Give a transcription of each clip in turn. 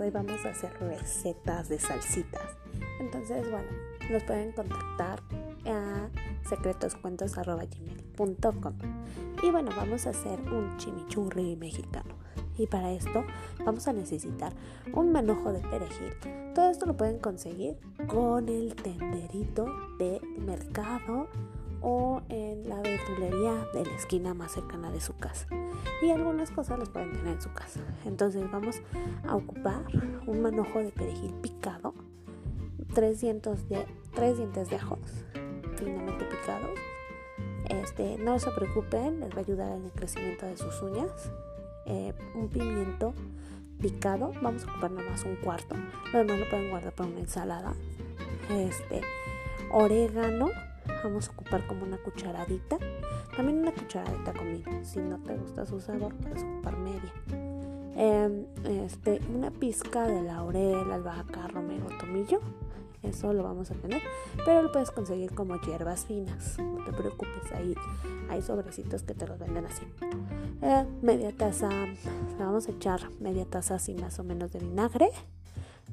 hoy vamos a hacer recetas de salsitas. Entonces, bueno, nos pueden contactar a secretoscuentos.gmail.com Y bueno, vamos a hacer un chimichurri mexicano. Y para esto vamos a necesitar un manojo de perejil. Todo esto lo pueden conseguir con el tenderito de mercado o en la verdulería de la esquina más cercana de su casa. Y algunas cosas las pueden tener en su casa. Entonces vamos a ocupar un manojo de perejil picado, tres dientes de, tres dientes de ajos finamente picados. Este, no se preocupen, les va a ayudar en el crecimiento de sus uñas. Eh, un pimiento picado, vamos a ocupar nomás un cuarto. Lo demás lo pueden guardar para una ensalada. Este, orégano, vamos a ocupar como una cucharadita. También una cucharadita conmigo. Si no te gusta su sabor, puedes ocupar media. Em, este, una pizca de laurel, albahaca, romero, tomillo. Eso lo vamos a tener, pero lo puedes conseguir como hierbas finas. No te preocupes, ahí hay sobrecitos que te los venden así. Eh, media taza, vamos a echar media taza así más o menos de vinagre.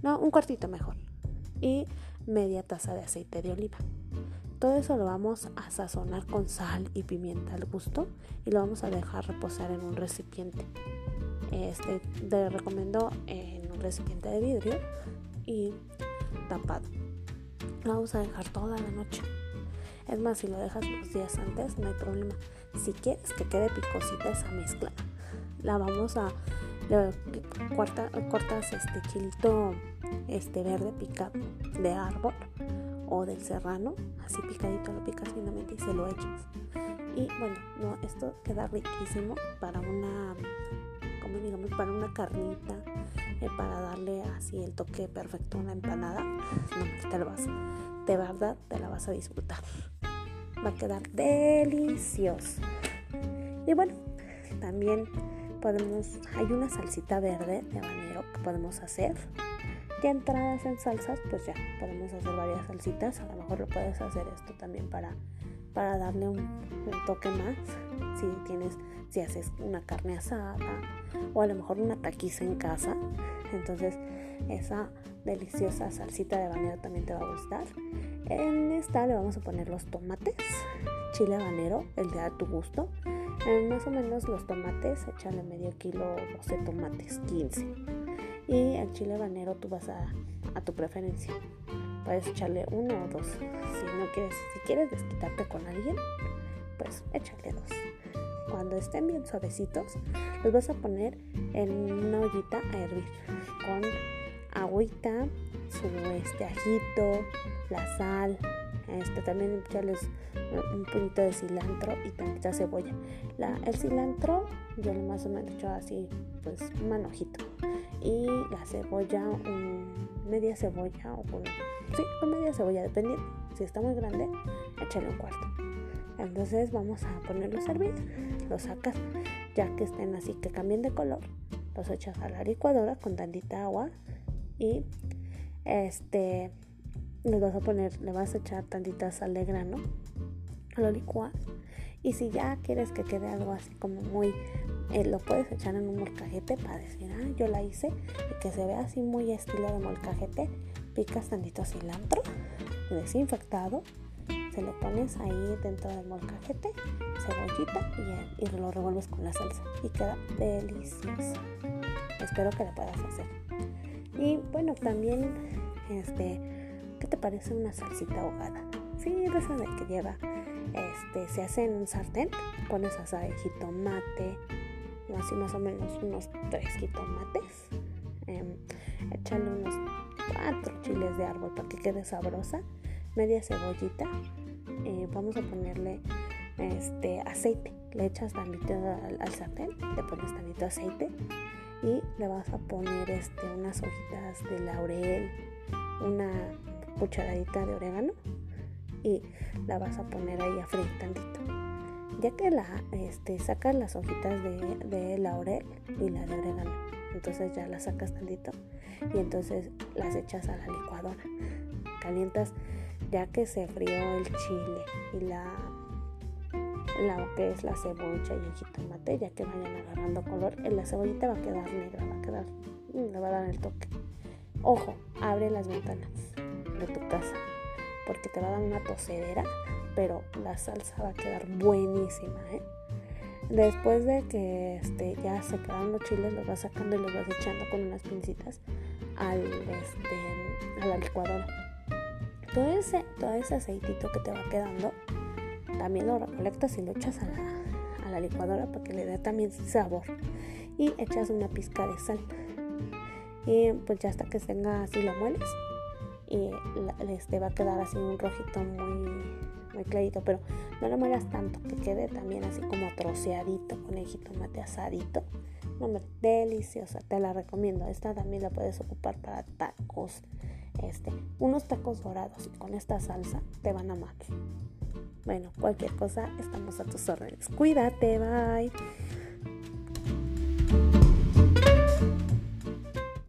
No, un cuartito mejor. Y media taza de aceite de oliva. Todo eso lo vamos a sazonar con sal y pimienta al gusto y lo vamos a dejar reposar en un recipiente. Este te recomiendo en un recipiente de vidrio y tapado. Lo vamos a dejar toda la noche. Es más, si lo dejas los días antes, no hay problema. Si quieres que quede picosita esa mezcla, la vamos a cortas este chilito este verde picado de árbol o del serrano, así picadito lo picas finamente y se lo echas. Y bueno, no, esto queda riquísimo para una, como digamos, para una carnita, eh, para darle así el toque perfecto a una empanada. No, te lo vas, de verdad te la vas a disfrutar. Va a quedar delicioso. Y bueno, también podemos, hay una salsita verde de habanero que podemos hacer ya entradas en salsas, pues ya podemos hacer varias salsitas. A lo mejor lo puedes hacer esto también para, para darle un, toque más. Si tienes, si haces una carne asada o a lo mejor una taquiza en casa, entonces esa deliciosa salsita de habanero también te va a gustar. En esta le vamos a poner los tomates, chile habanero, el de a tu gusto. más o menos los tomates, échale medio kilo, 12 tomates, 15 y el chile habanero tú vas a, a tu preferencia. Puedes echarle uno o dos. Si no quieres, si quieres desquitarte con alguien, pues échale dos. Cuando estén bien suavecitos, los vas a poner en una ollita a hervir con agüita, su este ajito, la sal, este, también echarles un poquito de cilantro y tantita cebolla. La, el cilantro yo lo más o menos he hecho así, pues un manojito. Y la cebolla, media cebolla o con, sí, con media cebolla, dependiendo. Si está muy grande, échale un cuarto. Entonces vamos a ponerlos a hervir. Los sacas ya que estén así, que cambien de color. Los echas a la licuadora con tantita agua y este le vas a poner, le vas a echar tantita sal de grano, lo licuas y si ya quieres que quede algo así como muy, eh, lo puedes echar en un molcajete para decir, ah, yo la hice y que se vea así muy estilo de molcajete, picas tantito cilantro desinfectado, se lo pones ahí dentro del molcajete, cebollita y, y lo revuelves con la salsa y queda delicioso. Espero que la puedas hacer. Y bueno, también este ¿Qué te parece una salsita ahogada? Sí, de esa de que lleva, este, se hace en un sartén, pones asa de jitomate, así más o menos unos tres jitomates, eh, échale unos cuatro chiles de árbol para que quede sabrosa, media cebollita, eh, vamos a ponerle este aceite, le echas tantito al, al sartén, le pones tantito aceite y le vas a poner este, unas hojitas de laurel, una cucharadita de orégano y la vas a poner ahí a freír tantito. Ya que la este, sacas las hojitas de, de laurel y la de orégano, entonces ya las sacas tantito y entonces las echas a la licuadora. Calientas ya que se frió el chile y la la que es la cebolla y el jitomate, ya que vayan agarrando color, la cebollita va a quedar negra, va a quedar mm, le va a dar el toque. Ojo, abre las ventanas de tu casa porque te va a dar una tosedera, pero la salsa va a quedar buenísima, ¿eh? Después de que este, ya se quedaron los chiles, los vas sacando y los vas echando con unas pincitas al, este, a la licuadora. Todo ese, todo ese aceitito que te va quedando, también lo recolectas y lo echas a la, a la licuadora para que le dé también sabor. Y echas una pizca de sal. Y pues ya hasta que tenga así lo mueles y este va a quedar así un rojito muy muy clarito, pero no lo muelas tanto, que quede también así como troceadito con el jitomate asadito. No, deliciosa, te la recomiendo. Esta también la puedes ocupar para tacos. Este, unos tacos dorados y con esta salsa te van a amar. Bueno, cualquier cosa, estamos a tus órdenes. Cuídate, bye.